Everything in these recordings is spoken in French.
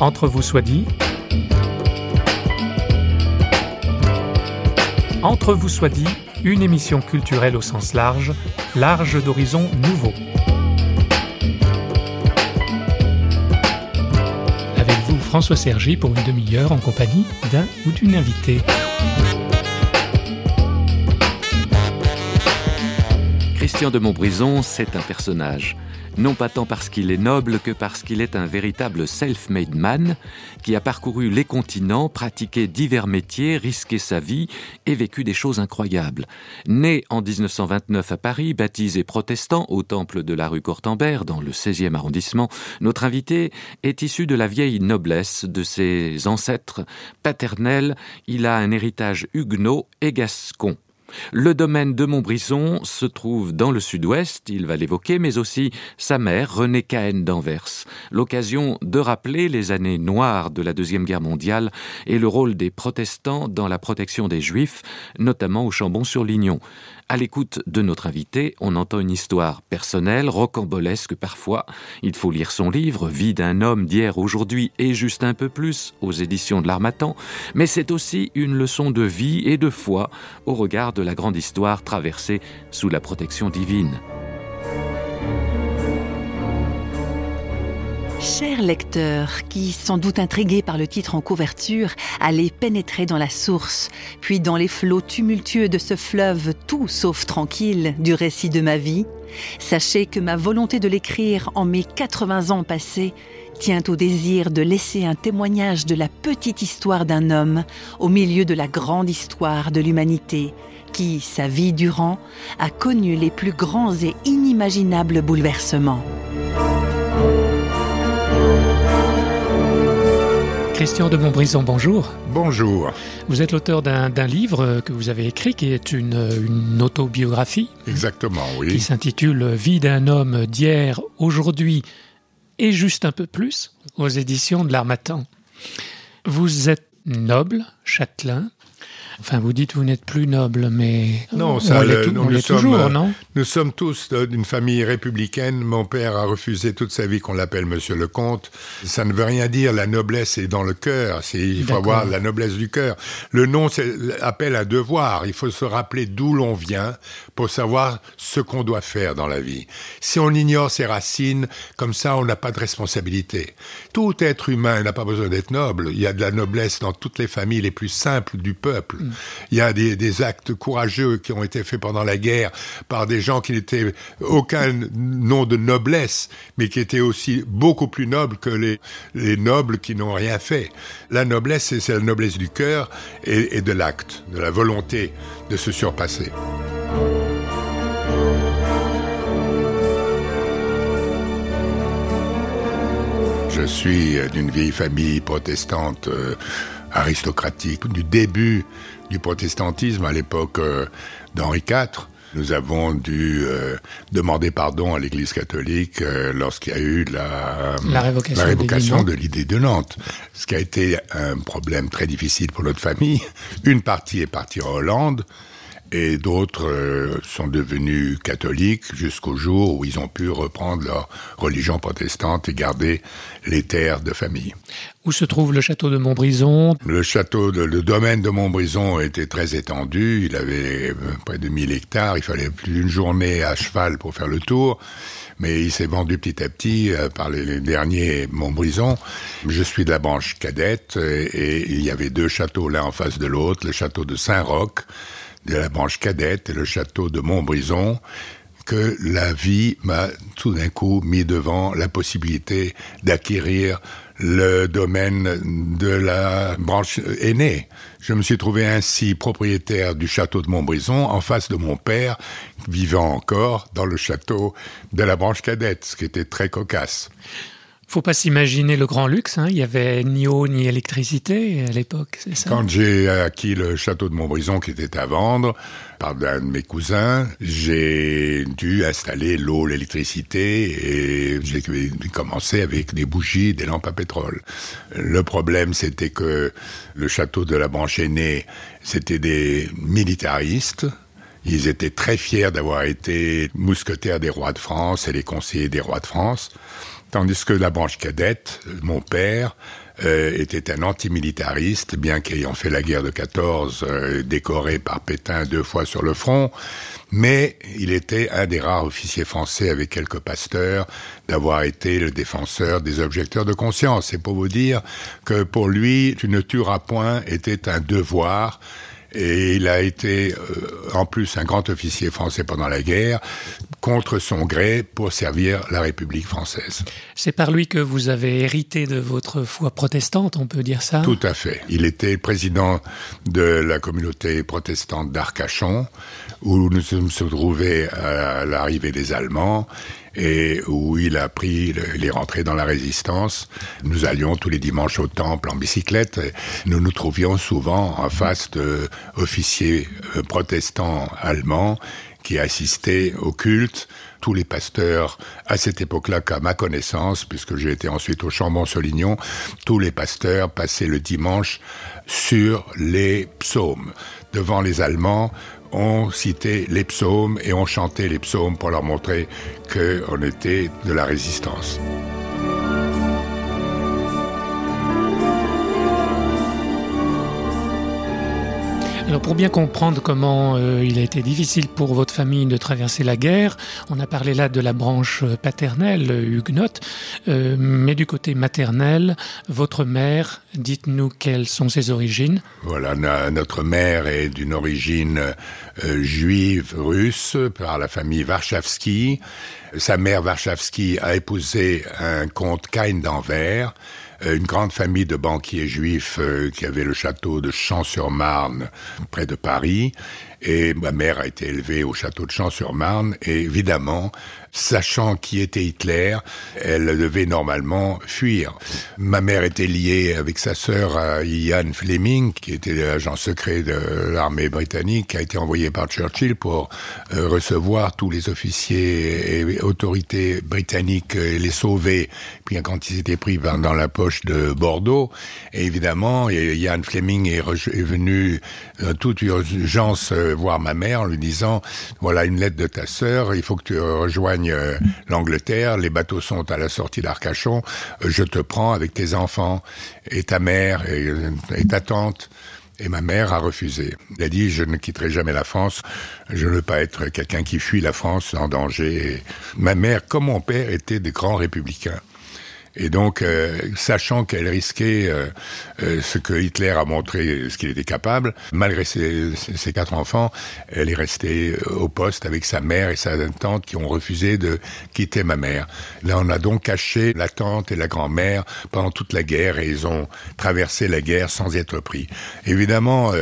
Entre vous soit dit. Entre vous soit dit, une émission culturelle au sens large, large d'horizons nouveaux. Avec vous, François Sergi, pour une demi-heure en compagnie d'un ou d'une invitée. Christian de Montbrison, c'est un personnage non pas tant parce qu'il est noble que parce qu'il est un véritable self-made man qui a parcouru les continents, pratiqué divers métiers, risqué sa vie et vécu des choses incroyables. Né en 1929 à Paris, baptisé protestant au temple de la rue Cortambert dans le 16e arrondissement, notre invité est issu de la vieille noblesse de ses ancêtres paternels. Il a un héritage huguenot et gascon. Le domaine de Montbrison se trouve dans le sud-ouest, il va l'évoquer, mais aussi sa mère, Renée Cahen d'Anvers. L'occasion de rappeler les années noires de la Deuxième Guerre mondiale et le rôle des protestants dans la protection des juifs, notamment au Chambon-sur-Lignon. À l'écoute de notre invité, on entend une histoire personnelle, rocambolesque parfois. Il faut lire son livre, Vie d'un homme d'hier, aujourd'hui et juste un peu plus, aux éditions de l'Armatan, mais c'est aussi une leçon de vie et de foi au regard de la grande histoire traversée sous la protection divine. Chers lecteurs, qui, sans doute intrigués par le titre en couverture, allez pénétrer dans la source, puis dans les flots tumultueux de ce fleuve tout sauf tranquille du récit de ma vie, sachez que ma volonté de l'écrire en mes 80 ans passés tient au désir de laisser un témoignage de la petite histoire d'un homme au milieu de la grande histoire de l'humanité, qui, sa vie durant, a connu les plus grands et inimaginables bouleversements. Christian de Montbrison, bonjour. Bonjour. Vous êtes l'auteur d'un livre que vous avez écrit qui est une, une autobiographie. Exactement, oui. Qui s'intitule Vie d'un homme d'hier, aujourd'hui et juste un peu plus aux éditions de l'Armatan. Vous êtes noble, châtelain, Enfin, vous dites vous n'êtes plus noble, mais non, ça, on l'est toujours, non? Nous sommes tous d'une famille républicaine. Mon père a refusé toute sa vie qu'on l'appelle Monsieur le Comte. Ça ne veut rien dire. La noblesse est dans le cœur. Il faut avoir la noblesse du cœur. Le nom appelle à devoir. Il faut se rappeler d'où l'on vient pour savoir ce qu'on doit faire dans la vie. Si on ignore ses racines, comme ça, on n'a pas de responsabilité. Tout être humain n'a pas besoin d'être noble. Il y a de la noblesse dans toutes les familles les plus simples du peuple. Mm. Il y a des, actes courageux qui ont été faits pendant la guerre par des gens qui n'étaient aucun nom de noblesse, mais qui étaient aussi beaucoup plus nobles que les, nobles qui n'ont rien fait. La noblesse, c'est la noblesse du cœur et de l'acte, de la volonté de se surpasser. Je suis d'une vieille famille protestante euh, aristocratique, du début du protestantisme à l'époque euh, d'Henri IV. Nous avons dû euh, demander pardon à l'Église catholique euh, lorsqu'il y a eu la, la révocation, de l'idée de Nantes, ce qui a été un problème très difficile pour notre famille. Une partie est partie en Hollande, et d'autres euh, sont devenus catholiques jusqu'au jour où ils ont pu reprendre leur religion protestante et garder les terres de famille. Où se trouve le château de Montbrison? Le château, de, le domaine de Montbrison était très étendu, il avait euh, près de 1000 hectares, il fallait plus d'une journée à cheval pour faire le tour mais il s'est vendu petit à petit euh, par les, derniers Montbrison. Je suis de la branche cadette et, et, il y avait deux châteaux l'un en face de l'autre, le château de Saint-Roch de la branche cadette et le château de Montbrison, que la vie m'a tout d'un coup mis devant la possibilité d'acquérir le domaine de la branche aînée. Je me suis trouvé ainsi propriétaire du château de Montbrison en face de mon père, vivant encore dans le château de la branche cadette, ce qui était très cocasse faut pas s'imaginer le grand luxe. Hein. Il y avait ni eau ni électricité à l'époque, c'est ça? Quand j'ai acquis le château de Montbrison qui était à vendre par un de mes cousins, j'ai dû installer l'eau, l'électricité et j'ai commencé avec des bougies, des lampes à pétrole. Le problème, c'était que le château de la branche aînée, c'était des militaristes. Ils étaient très fiers d'avoir été mousquetaires des rois de France et les conseillers des rois de France. Tandis que la branche cadette, mon père, euh, était un antimilitariste, bien qu'ayant fait la guerre de 14, euh, décoré par Pétain deux fois sur le front, mais il était un des rares officiers français avec quelques pasteurs d'avoir été le défenseur des objecteurs de conscience. C'est pour vous dire que pour lui, tu ne tueras point était un devoir et il a été euh, en plus un grand officier français pendant la guerre contre son gré pour servir la République française. C'est par lui que vous avez hérité de votre foi protestante, on peut dire ça? Tout à fait. Il était président de la communauté protestante d'Arcachon, où nous sommes trouvés à l'arrivée des Allemands et où il a pris, il est rentré dans la résistance. Nous allions tous les dimanches au temple en bicyclette. Nous nous trouvions souvent en face d'officiers euh, protestants allemands qui assistaient au culte. Tous les pasteurs, à cette époque-là, qu'à ma connaissance, puisque j'ai été ensuite au Chambon-Solignon, tous les pasteurs passaient le dimanche sur les psaumes devant les Allemands on citait les psaumes et on chantait les psaumes pour leur montrer qu'on était de la résistance. Alors pour bien comprendre comment euh, il a été difficile pour votre famille de traverser la guerre, on a parlé là de la branche paternelle huguenote, euh, mais du côté maternel, votre mère, dites-nous quelles sont ses origines. Voilà, notre mère est d'une origine euh, juive russe par la famille Warszawski. Sa mère Warszawski a épousé un comte Kain d'Anvers euh, une grande famille de banquiers juifs euh, qui avait le château de Champs-sur-Marne près de Paris. Et ma mère a été élevée au château de Champs-sur-Marne. Et évidemment, sachant qui était Hitler, elle devait normalement fuir. Ma mère était liée avec sa sœur à Ian Fleming, qui était l'agent secret de l'armée britannique, qui a été envoyé par Churchill pour euh, recevoir tous les officiers et autorités britanniques et les sauver, puis quand ils étaient pris dans la poche de Bordeaux. Et évidemment, Ian Fleming est, venu euh, toute urgence euh, voir ma mère en lui disant, voilà une lettre de ta sœur, il faut que tu rejoignes euh, l'Angleterre, les bateaux sont à la sortie d'Arcachon, euh, je te prends avec tes enfants et ta mère et, ta tante. Et ma mère a refusé. Elle a dit, je ne quitterai jamais la France, je ne veux pas être quelqu'un qui fuit la France en danger. ma mère, comme mon père, étaient des grands républicains. Et donc, euh, sachant qu'elle risquait euh, euh, ce que Hitler a montré, ce qu'il était capable, malgré ses, ses, quatre enfants, elle est restée au poste avec sa mère et sa tante qui ont refusé de quitter ma mère. Là, on a donc caché la tante et la grand-mère pendant toute la guerre et ils ont traversé la guerre sans être pris. Évidemment,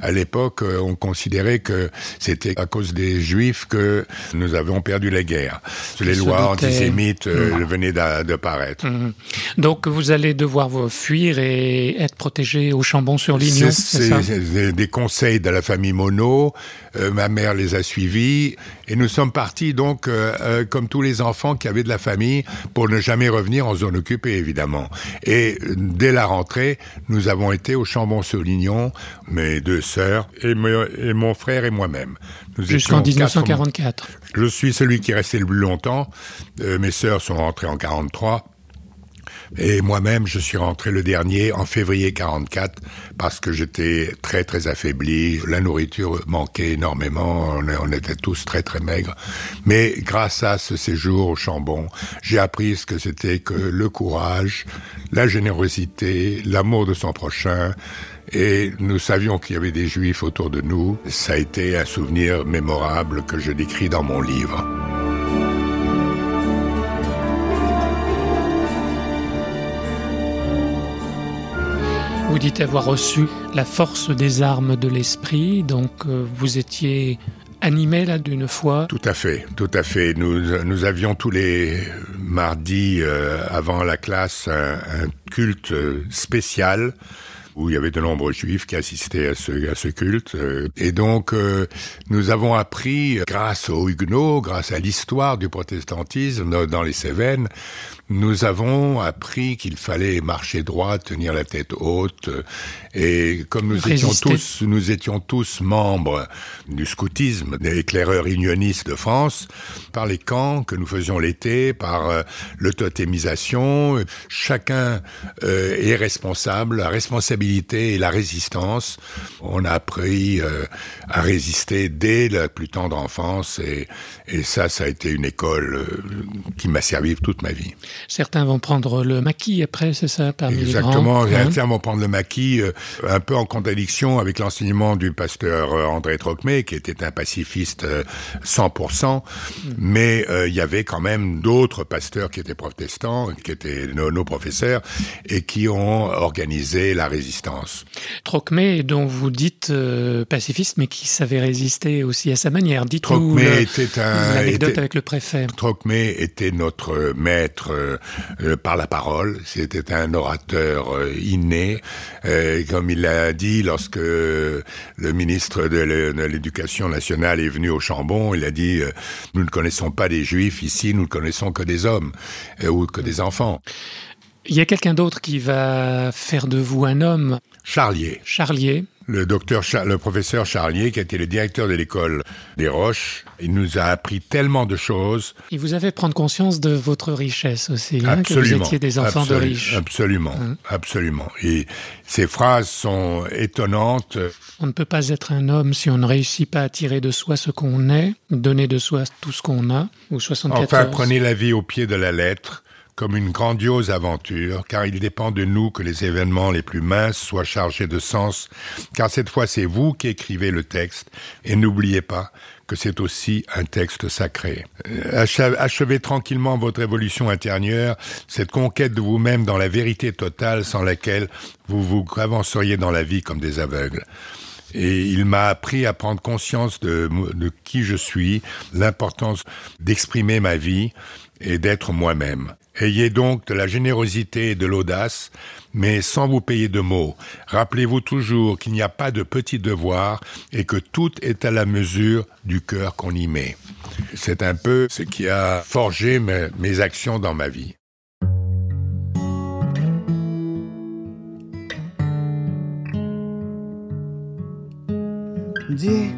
à l'époque, on considérait que c'était à cause des Juifs que nous avions perdu la guerre. Les lois antisémites mmh. venaient de Mhm. Donc vous allez devoir vous fuir et être protégé au Chambon-sur-Lignon. C'est des conseils de la famille Monod. Euh, ma mère les a suivis et nous sommes partis donc euh, euh, comme tous les enfants qui avaient de la famille pour ne jamais revenir en zone occupée évidemment. Et dès la rentrée, nous avons été au Chambon-sur-Lignon, mes deux sœurs et, et mon frère et moi-même. Jusqu'en 1944. Je suis celui qui est resté le plus longtemps. mes sœurs sont rentrées en 43. Et moi-même, je suis rentré le dernier en février 44 parce que j'étais très très affaibli. La nourriture manquait énormément. On, était tous très très maigres. Mais grâce à ce séjour au Chambon, j'ai appris ce que c'était que le courage, la générosité, l'amour de son prochain. Et nous savions qu'il y avait des juifs autour de nous. Ça a été un souvenir mémorable que je décris dans mon livre. Vous dites avoir reçu la force des armes de l'esprit, donc euh, vous étiez animé là d'une foi Tout à fait, tout à fait. Nous, nous avions tous les mardis euh, avant la classe un, culte spécial où il y avait de nombreux juifs qui assistaient à ce, à ce culte. Et donc, nous avons appris, grâce aux Huguenots, grâce à l'histoire du protestantisme dans les Cévennes, nous avons appris qu'il fallait marcher droit, tenir la tête haute, et comme nous étions tous, nous étions tous membres du scoutisme, des éclaireurs unionistes de France, par les camps que nous faisions l'été, par euh, l'autotémisation, chacun euh, est responsable, la responsabilité et la résistance. On a appris euh, à résister dès la plus tendre enfance, et, et ça, ça a été une école qui m'a servi toute ma vie. Certains vont prendre le maquis après, c'est ça, parmi Exactement, les grands, certains vont prendre le maquis, euh, un peu en contradiction avec l'enseignement du pasteur euh, André Trocmé, qui était un pacifiste 100%, euh, mm. mais il y avait quand même d'autres pasteurs qui étaient protestants, qui étaient nos, nos, professeurs, et qui ont organisé la résistance. Trocmé, dont vous dites pacifiste, mais qui savait résister aussi à sa manière. Dites-nous l'anecdote avec le préfet. Trocmé était notre maître par la parole. C'était un orateur euh, inné, euh, comme il l'a dit lorsque le ministre de l'Éducation nationale est venu au Chambon. Il a dit nous ne connaissons pas des Juifs ici, nous ne connaissons que des hommes ou que des enfants. Il y a quelqu'un d'autre qui va faire de vous un homme? Charlier. Charlier le docteur, le professeur Charlier, qui a été le directeur de l'école des Roches, il nous a appris tellement de choses. Il vous a fait prendre conscience de votre richesse aussi, hein, que vous étiez des enfants de riches. Absolument, hein. absolument. Et ces phrases sont étonnantes. On ne peut pas être un homme si on ne réussit pas à tirer de soi ce qu'on est, donner de soi tout ce qu'on a, ou 74. Enfin, prenez la vie au pied de la lettre comme une grandiose aventure, car il dépend de nous que les événements les plus minces soient chargés de sens, car cette fois c'est vous qui écrivez le texte, et n'oubliez pas que c'est aussi un texte sacré. Euh, achevez tranquillement votre évolution intérieure, cette conquête de vous-même dans la vérité totale sans laquelle vous vous avanceriez dans la vie comme des aveugles. Et il m'a appris à prendre conscience de, de qui je suis, l'importance d'exprimer ma vie et d'être moi-même. Ayez donc de la générosité et de l'audace, mais sans vous payer de mots. Rappelez-vous toujours qu'il n'y a pas de petits devoirs et que tout est à la mesure du cœur qu'on y met. C'est un peu ce qui a forgé mes, actions dans ma vie. Dis,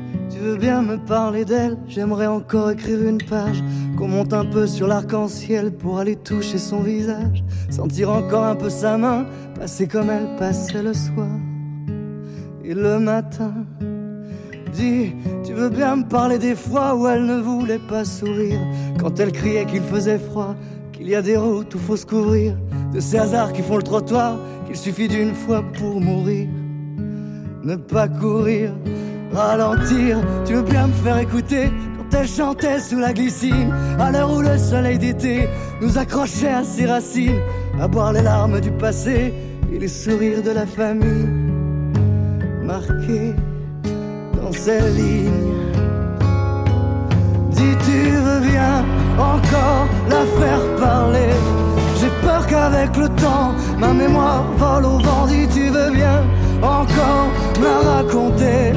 bien me d'elle? J'aimerais encore écrire une page qu'on monte un peu sur l'arc-en-ciel pour aller toucher son visage, sentir encore un peu sa main, passer comme elle passait le soir et le matin. Dis, tu veux bien me parler des fois où elle ne voulait pas sourire, quand elle criait qu'il faisait froid, qu'il y a des routes où faut se couvrir, de ces hasards qui font le trottoir, qu'il suffit d'une fois pour mourir. Ne pas courir, ralentir, tu veux bien me faire écouter elle chantait sous la glycine, à l'heure où le soleil d'été nous accrochait à ses racines, à boire les larmes du passé et les sourires de la famille, marqués dans ces lignes. Dis tu bien encore la faire parler. J'ai peur qu'avec le temps, ma mémoire vole au vent. Dis tu veux bien encore la raconter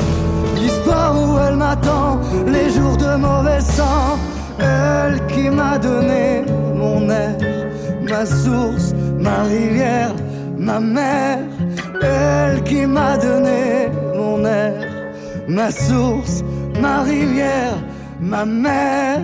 l'histoire où elle m'attend, les jours de mauvais sang. Elle qui m'a donné mon air, ma source, ma rivière, ma mère. Elle qui m'a donné mon air, ma source, ma rivière, ma mère.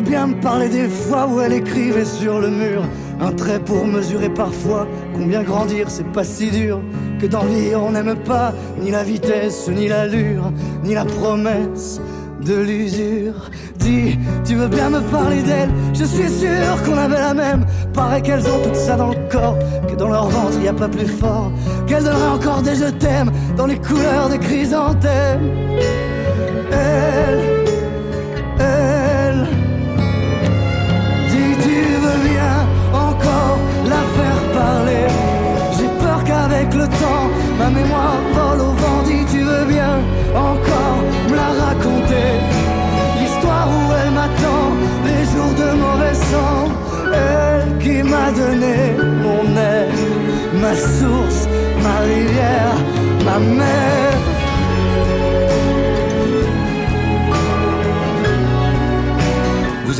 Veux bien me parler des fois où elle écrivait sur le mur un trait pour mesurer parfois combien grandir c'est pas si dur que dans vie on n'aime pas ni la vitesse ni l'allure ni la promesse de l'usure. Dis, tu veux bien me parler d'elle? Je suis sûr qu'on avait la même. Paraît qu'elles ont tout ça dans le corps, que dans leur ventre y a pas plus fort. Qu'elles donneraient encore des je t'aime dans les couleurs des chrysanthèmes. Elle la faire parler. J'ai peur qu'avec le temps, ma mémoire vole au vent. Dit tu veux bien encore me la raconter? L'histoire où elle m'attend, les jours de mauvais sang. Elle qui m'a donné mon air, ma source, ma rivière, ma mer.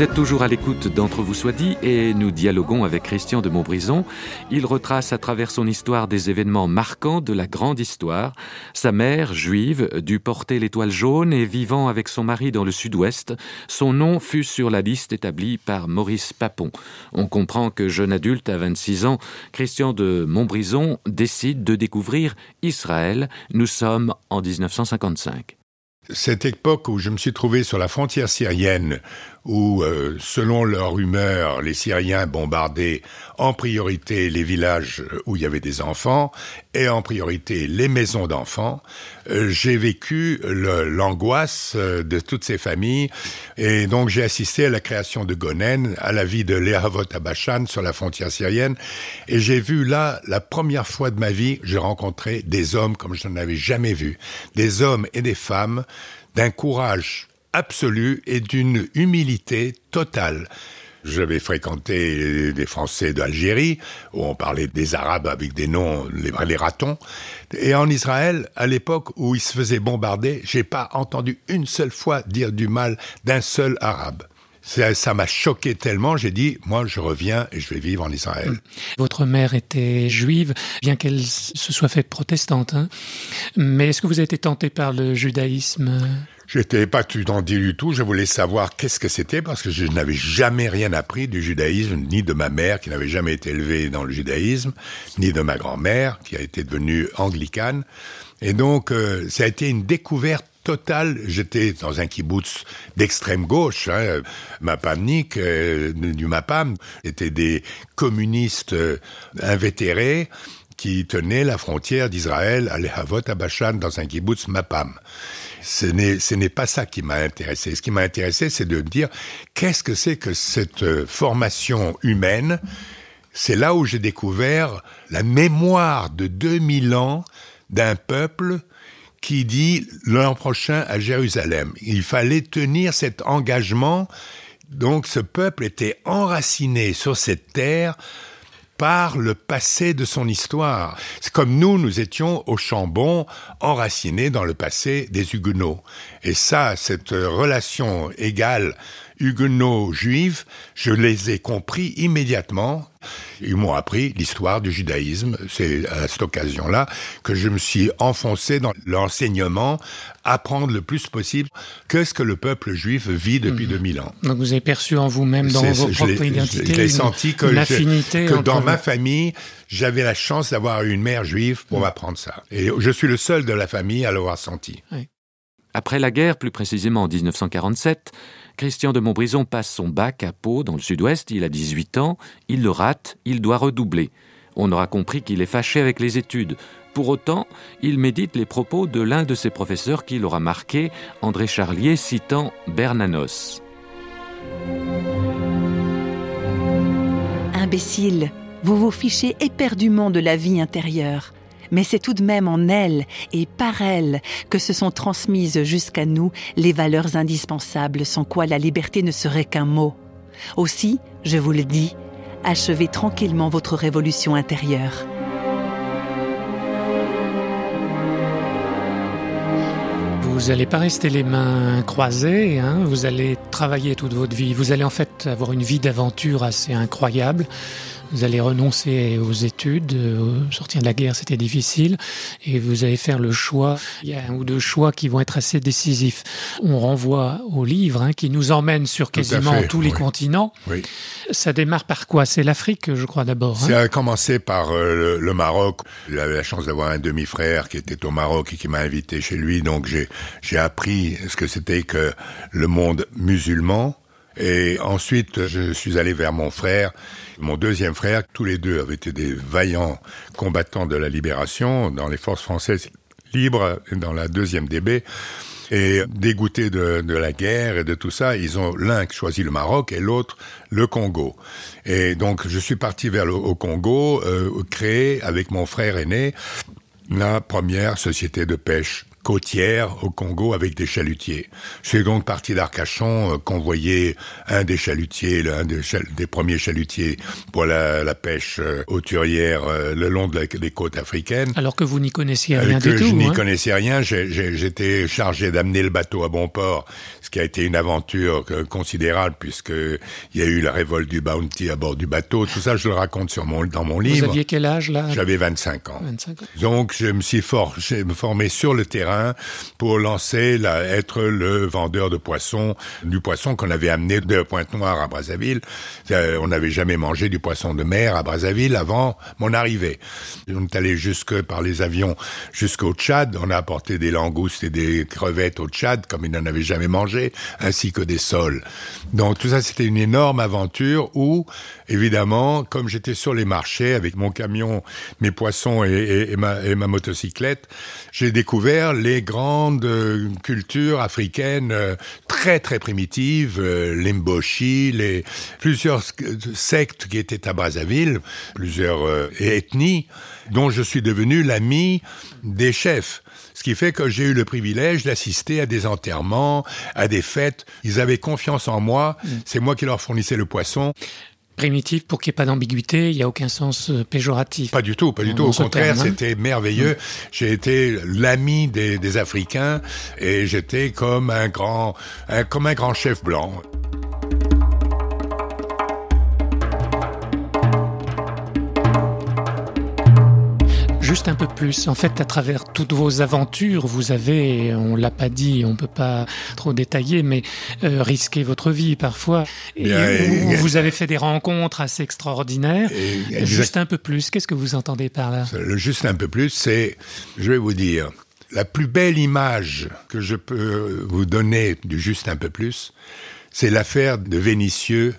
Vous êtes toujours à l'écoute d'Entre vous soit dit et nous dialoguons avec Christian de Montbrison. Il retrace à travers son histoire des événements marquants de la grande histoire. Sa mère, juive, dut porter l'étoile jaune et vivant avec son mari dans le sud-ouest, son nom fut sur la liste établie par Maurice Papon. On comprend que jeune adulte à 26 ans, Christian de Montbrison décide de découvrir Israël. Nous sommes en 1955 cette époque où je me suis trouvé sur la frontière syrienne, où, euh, selon leur humeur, les Syriens bombardaient en priorité les villages où il y avait des enfants et en priorité les maisons d'enfants, euh, j'ai vécu l'angoisse euh, de toutes ces familles et donc j'ai assisté à la création de Gonen, à la vie de Lehavot Abashan sur la frontière syrienne et j'ai vu là, la première fois de ma vie, j'ai rencontré des hommes comme je n'en avais jamais vu, des hommes et des femmes d'un courage absolu et d'une humilité totale. J'avais fréquenté des Français d'Algérie, où on parlait des Arabes avec des noms, les, les ratons. Et en Israël, à l'époque où ils se faisaient bombarder, j'ai pas entendu une seule fois dire du mal d'un seul Arabe. Ça m'a choqué tellement, j'ai dit, moi je reviens et je vais vivre en Israël. Votre mère était juive, bien qu'elle se soit faite protestante. Hein. Mais est-ce que vous avez été tenté par le judaïsme? J'étais pas tout tenté du tout. Je voulais savoir qu'est-ce que c'était parce que je n'avais jamais rien appris du judaïsme, ni de ma mère qui n'avait jamais été élevée dans le judaïsme, ni de ma grand-mère qui a été devenue anglicane. Et donc, euh, ça a été une découverte totale. J'étais dans un kibbutz d'extrême gauche, hein, Mapamnik, euh, du Mapam, étaient des communistes euh, invétérés qui tenaient la frontière d'Israël à Lehavot Abashan dans un kibbutz Mapam ce n'est pas ça qui m'a intéressé. Ce qui m'a intéressé, c'est de me dire qu'est-ce que c'est que cette euh, formation humaine? C'est là où j'ai découvert la mémoire de 2000 ans d'un peuple qui dit l'an prochain à Jérusalem. Il fallait tenir cet engagement. Donc ce peuple était enraciné sur cette terre par le passé de son histoire. C'est comme nous, nous étions au Chambon, enracinés dans le passé des Huguenots. Et ça, cette relation égale huguenots-juifs, je les ai compris immédiatement. Ils m'ont appris l'histoire du judaïsme. C'est à cette occasion-là que je me suis enfoncé dans l'enseignement, apprendre le plus possible que ce que le peuple juif vit depuis 2000 mhm. ans. Donc vous avez perçu en vous-même, dans vos propres identités, j'ai senti que, que dans ma famille, j'avais la chance d'avoir une mère juive pour mhm. m'apprendre ça. Et je suis le seul de la famille à l'avoir senti. Après la guerre, plus précisément en 1947, Christian de Montbrison passe son bac à Pau, dans le sud-ouest, il a 18 ans, il le rate, il doit redoubler. On aura compris qu'il est fâché avec les études. Pour autant, il médite les propos de l'un de ses professeurs qui l'aura marqué, André Charlier citant Bernanos. Imbécile, vous vous fichez éperdument de la vie intérieure mais c'est tout de même en elle et par elle que se sont transmises jusqu'à nous les valeurs indispensables sans quoi la liberté ne serait qu'un mot. Aussi, je vous le dis, achevez tranquillement votre révolution intérieure. Vous n'allez pas rester les mains croisées, hein. vous allez travailler toute votre vie, vous allez en fait avoir une vie d'aventure assez incroyable. Vous allez renoncer aux études, euh, sortir de la guerre, c'était difficile, et vous allez faire le choix. Il y a un ou deux choix qui vont être assez décisifs. On renvoie au livre hein, qui nous emmène sur quasiment tous les continents. Oui. Ça démarre par quoi? C'est l'Afrique, je crois d'abord. Hein? Ça a commencé par euh, le, Maroc. J'avais la chance d'avoir un demi-frère qui était au Maroc et qui m'a invité chez lui, donc j'ai appris ce que c'était que le monde musulman. Et ensuite, je suis allé vers mon frère mon deuxième frère, tous les deux avaient été des vaillants combattants de la libération dans les forces françaises libres dans la deuxième DB. Et dégoûtés de, la guerre et de tout ça, ils ont l'un choisi le Maroc et l'autre le Congo. Et donc je suis parti vers le au Congo, euh, créer avec mon frère aîné la première société de pêche côtière au Congo avec des chalutiers. Je suis donc parti d'Arcachon, euh, convoyé un des chalutiers, l'un des, des, premiers chalutiers pour la, la pêche euh, hauturière euh, le long de des côtes africaines. Alors que vous n'y connaissiez rien du tout. Je n'y hein. connaissais rien. J'étais chargé d'amener le bateau à bon port, ce qui a été une aventure considérable puisque il y a eu la révolte du Bounty à bord du bateau. Tout ça, je le raconte sur mon, dans mon livre. Vous aviez quel âge là? J'avais 25 ans. Donc, je me suis for formé sur le terrain pour lancer, la, être le vendeur de poissons, du poisson qu'on avait amené de Pointe-Noire à Brazzaville. Euh, on n'avait jamais mangé du poisson de mer à Brazzaville avant mon arrivée. On est allé jusque par les avions jusqu'au Tchad. On a apporté des langoustes et des crevettes au Tchad comme ils n'en avaient jamais mangé, ainsi que des sols. Donc tout ça, c'était une énorme aventure où, évidemment, comme j'étais sur les marchés avec mon camion, mes poissons et, ma, et ma motocyclette, j'ai découvert les grandes euh, cultures africaines euh, très très primitives, euh, l'Emboshi, les plusieurs sectes qui étaient à Brazzaville, plusieurs ethnies, dont je suis devenu l'ami des chefs. Ce qui fait que j'ai eu le privilège d'assister à des enterrements, à des fêtes. Ils avaient confiance en moi. Mm. C'est moi qui leur fournissais le poisson primitif pour qu'il n'y ait pas d'ambiguïté, il n'y a aucun sens euh, péjoratif. Pas du tout, pas du tout. Au contraire, hein. c'était merveilleux. J'ai été l'ami des, des, Africains et j'étais comme un grand, un, comme un grand chef blanc. Juste un peu plus. En fait, à travers toutes vos aventures, vous avez, on l'a pas dit, on peut pas trop détailler, mais euh, risqué votre vie parfois. Et, vous avez fait des rencontres assez extraordinaires. juste un peu plus. Qu'est-ce que vous entendez par là? Le juste un peu plus, c'est, je vais vous dire, la plus belle image que je peux vous donner du juste un peu plus, c'est l'affaire de Vénitieux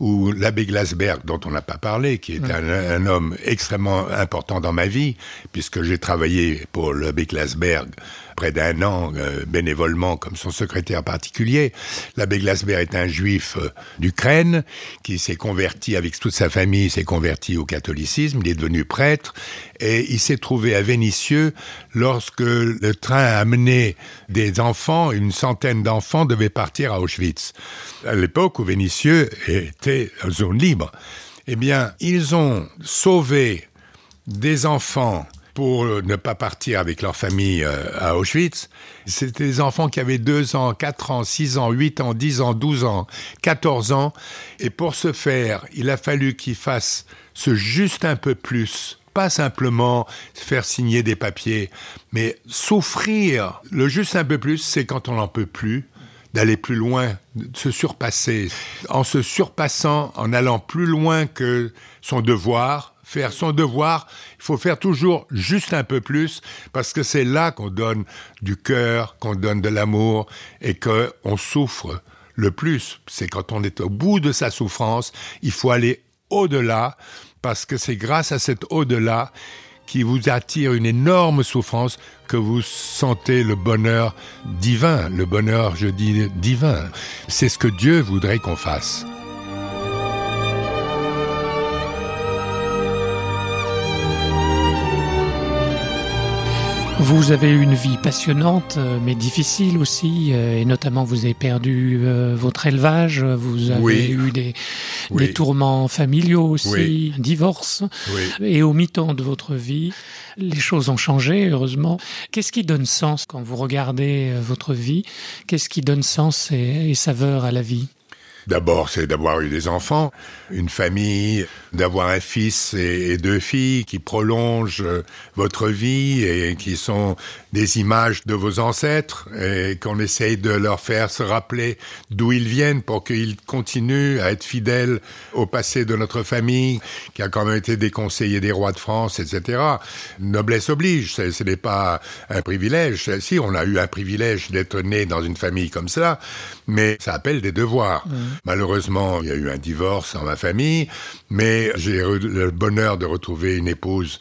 ou l'abbé Glasberg, dont on n'a pas parlé, qui est un, homme extrêmement important dans ma vie, puisque j'ai travaillé pour l'abbé Glasberg près d'un an euh, bénévolement comme son secrétaire particulier. L'abbé Glasberg est un juif euh, d'Ukraine qui s'est converti avec toute sa famille, s'est converti au catholicisme, il est devenu prêtre et il s'est trouvé à Vénissieux lorsque le train a amené des enfants, une centaine d'enfants devaient partir à Auschwitz. À l'époque où Vénissieux était zone libre. Eh bien, ils ont sauvé des enfants pour ne pas partir avec leur famille euh, à Auschwitz. C'était des enfants qui avaient 2 ans, 4 ans, 6 ans, 8 ans, 10 ans, 12 ans, 14 ans. Et pour ce faire, il a fallu qu'ils fassent ce juste un peu plus pas simplement faire signer des papiers, mais souffrir. Le juste un peu plus, c'est quand on n'en peut plus, d'aller plus loin, de se surpasser. En se surpassant, en allant plus loin que son devoir, faire son devoir, il faut faire toujours juste un peu plus, parce que c'est là qu'on donne du cœur, qu'on donne de l'amour, et qu'on souffre le plus. C'est quand on est au bout de sa souffrance, il faut aller au-delà, parce que c'est grâce à cet au-delà qui vous attire une énorme souffrance que vous sentez le bonheur divin, le bonheur, je dis, divin. C'est ce que Dieu voudrait qu'on fasse. Vous avez eu une vie passionnante, euh, mais difficile aussi, euh, et notamment vous avez perdu euh, votre élevage, vous avez eu des, des, tourments familiaux aussi, un divorce, et au mi-temps de votre vie, les choses ont changé, heureusement. Qu'est-ce qui donne sens quand vous regardez votre vie? Qu'est-ce qui donne sens et saveur à la vie? D'abord, c'est d'avoir eu des enfants, une famille, d'avoir un fils et, deux filles qui prolongent euh, votre vie et qui sont des images de vos ancêtres et qu'on essaye de leur faire se rappeler d'où ils viennent pour qu'ils continuent à être fidèles au passé de notre famille, qui a quand même été des conseillers des rois de France, etc. Noblesse oblige, ce n'est pas un privilège. Si, on a eu un privilège d'être né dans une famille comme ça, mais ça appelle des devoirs. Mmh. Malheureusement, il y a eu un divorce dans ma famille, mais j'ai le bonheur de retrouver une épouse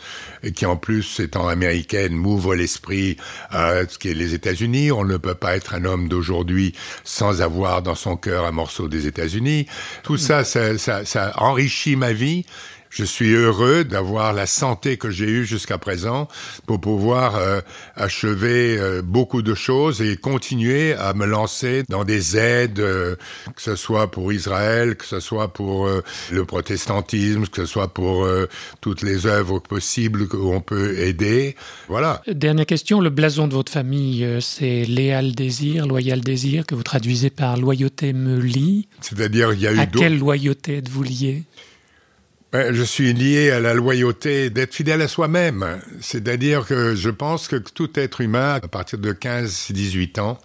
qui, en plus, étant américaine, m'ouvre l'esprit à ce qu'est les États-Unis. On ne peut pas être un homme d'aujourd'hui sans avoir dans son cœur un morceau des États-Unis. Tout ça, ça, ça, ça enrichit ma vie je suis heureux d'avoir la santé que j'ai eue jusqu'à présent pour pouvoir euh, achever euh, beaucoup de choses et continuer à me lancer dans des aides, euh, que ce soit pour Israël, que ce soit pour le protestantisme, que ce soit pour toutes les œuvres possibles qu'on peut aider. Voilà. Dernière question, le blason de votre famille, c'est Léal Désir, Loyal Désir, que vous traduisez par loyauté me lie. C'est-à-dire, il y a eu... À quelle loyauté êtes-vous lié? Je suis lié à la loyauté d'être fidèle à soi-même. C'est-à-dire que je pense que tout être humain, à partir de 15-18 ans,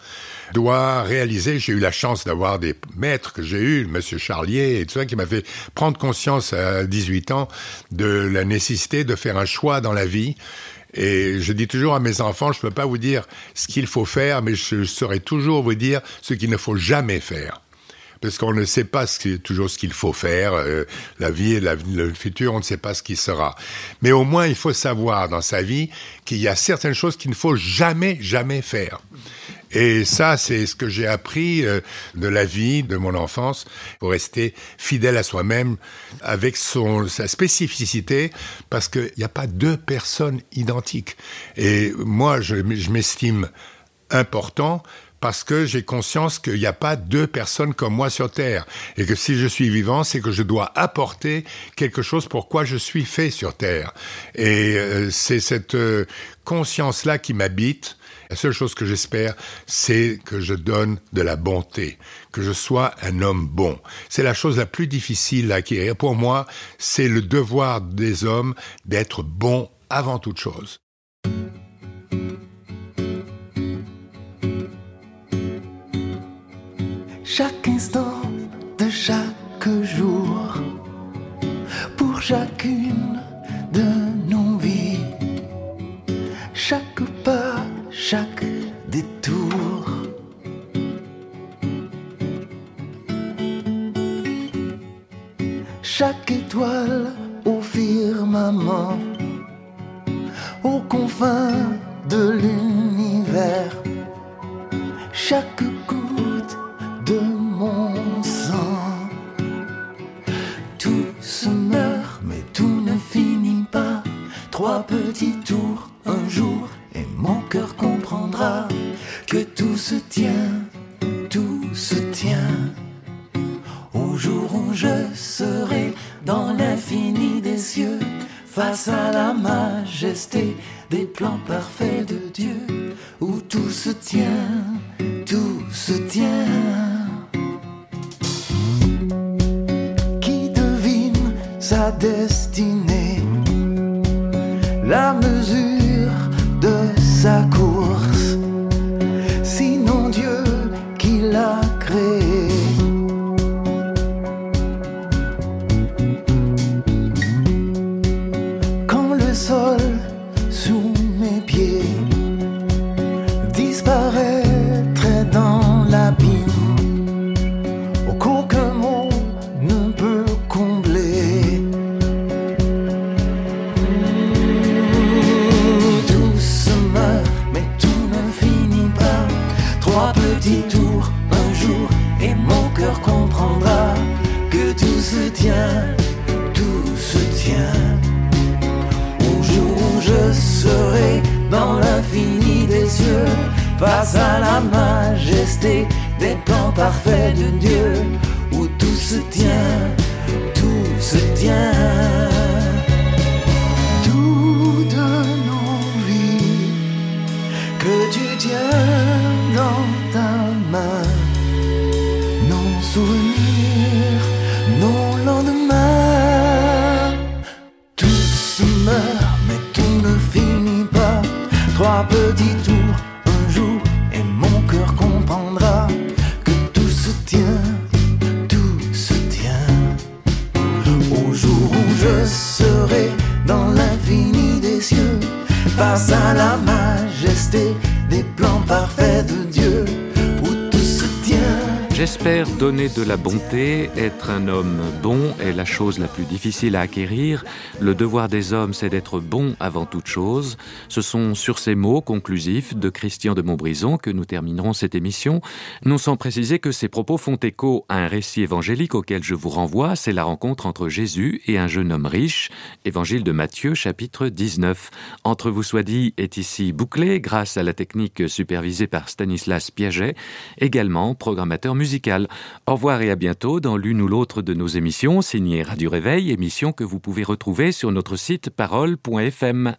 doit réaliser, j'ai eu la chance d'avoir des maîtres que j'ai eus, Monsieur Charlier et tout ça, qui m'a fait prendre conscience à 18 ans de la nécessité de faire un choix dans la vie. Et je dis toujours à mes enfants, je ne peux pas vous dire ce qu'il faut faire, mais je saurais toujours vous dire ce qu'il ne faut jamais faire parce qu'on ne sait pas toujours ce qu'il faut faire. Euh, la vie et le futur, on ne sait pas ce qui sera. Mais au moins, il faut savoir dans sa vie qu'il y a certaines choses qu'il ne faut jamais, jamais faire. Et ça, c'est ce que j'ai appris euh, de la vie, de mon enfance, pour rester fidèle à soi-même avec son, sa spécificité, parce qu'il n'y a pas deux personnes identiques. Et moi, je m'estime important parce que j'ai conscience qu'il n'y a pas deux personnes comme moi sur Terre. Et que si je suis vivant, c'est que je dois apporter quelque chose pour quoi je suis fait sur Terre. Et euh, c'est cette euh, conscience-là qui m'habite. La seule chose que j'espère, c'est que je donne de la bonté, que je sois un homme bon. C'est la chose la plus difficile à acquérir. Pour moi, c'est le devoir des hommes d'être bons avant toute chose. Chaque instant de chaque jour, pour chacune de nos vies, chaque pas, chaque détour. Chaque étoile au firmament, aux confins de l'univers, des plans parfaits de Dieu, où tout se tient, tout se tient. sa destinée, la mesure de sa course, face à la majesté des plans parfaits de Dieu, où tout se tient, tout se tient. Tout de nos vies que tu tiens la majesté des plans parfaits de Dieu, J'espère donner de la bonté, être un homme bon est la chose la plus difficile à acquérir. Le devoir des hommes, c'est d'être bon avant toute chose. Ce sont sur ces mots conclusifs de Christian de Montbrison que nous terminerons cette émission, non sans préciser que ces propos font écho à un récit évangélique auquel je vous renvoie, c'est la rencontre entre Jésus et un jeune homme riche, évangile de Matthieu chapitre 19. Entre vous soit dit est ici bouclé grâce à la technique supervisée par Stanislas Piaget, également programmateur musical au revoir et à bientôt dans l'une ou l'autre de nos émissions signées Radio Réveil, émission que vous pouvez retrouver sur notre site parole.fm.